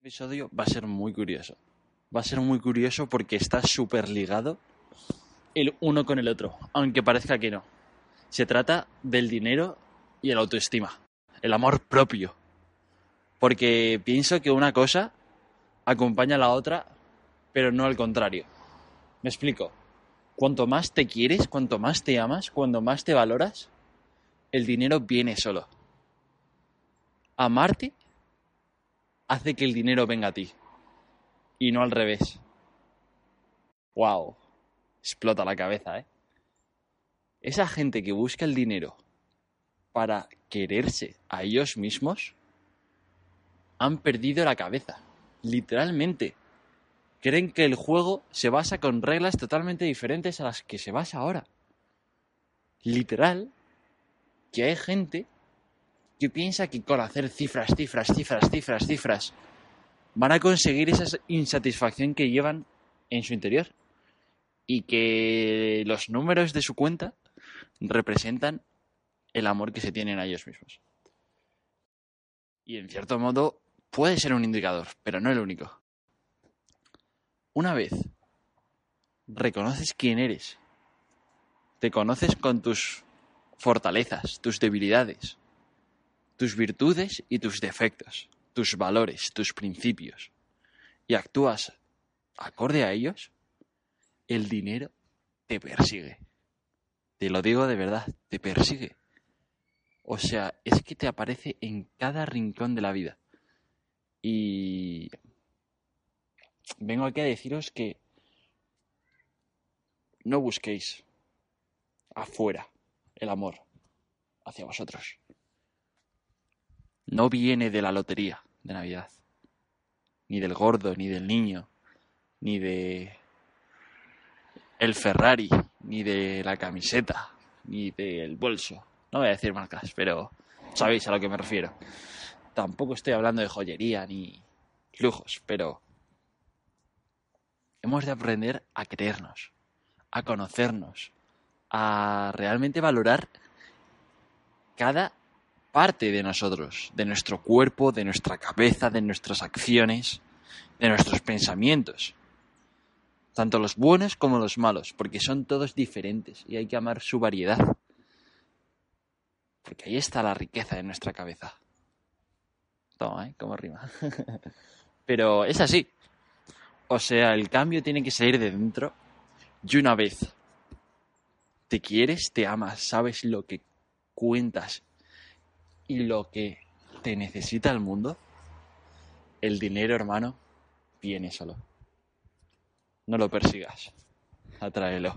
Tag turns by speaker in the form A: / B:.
A: episodio va a ser muy curioso. Va a ser muy curioso porque está súper ligado el uno con el otro, aunque parezca que no. Se trata del dinero y el autoestima, el amor propio. Porque pienso que una cosa acompaña a la otra, pero no al contrario. Me explico. Cuanto más te quieres, cuanto más te amas, cuanto más te valoras, el dinero viene solo. Amarte hace que el dinero venga a ti y no al revés. ¡Wow! Explota la cabeza, ¿eh? Esa gente que busca el dinero para quererse a ellos mismos han perdido la cabeza, literalmente. Creen que el juego se basa con reglas totalmente diferentes a las que se basa ahora. Literal, que hay gente que piensa que con hacer cifras, cifras, cifras, cifras, cifras, van a conseguir esa insatisfacción que llevan en su interior. Y que los números de su cuenta representan el amor que se tienen a ellos mismos. Y en cierto modo puede ser un indicador, pero no el único. Una vez reconoces quién eres, te conoces con tus fortalezas, tus debilidades, tus virtudes y tus defectos, tus valores, tus principios, y actúas acorde a ellos, el dinero te persigue. Te lo digo de verdad, te persigue. O sea, es que te aparece en cada rincón de la vida. Y vengo aquí a deciros que no busquéis afuera el amor hacia vosotros no viene de la lotería de Navidad, ni del gordo, ni del niño, ni de el Ferrari, ni de la camiseta, ni del bolso. No voy a decir marcas, pero sabéis a lo que me refiero. Tampoco estoy hablando de joyería ni lujos, pero hemos de aprender a creernos, a conocernos, a realmente valorar cada parte de nosotros, de nuestro cuerpo, de nuestra cabeza, de nuestras acciones, de nuestros pensamientos. Tanto los buenos como los malos, porque son todos diferentes y hay que amar su variedad. Porque ahí está la riqueza de nuestra cabeza. Toma, ¿eh? Como rima. Pero es así. O sea, el cambio tiene que salir de dentro y una vez te quieres, te amas, sabes lo que cuentas y lo que te necesita el mundo, el dinero, hermano, viene solo. No lo persigas, atráelo.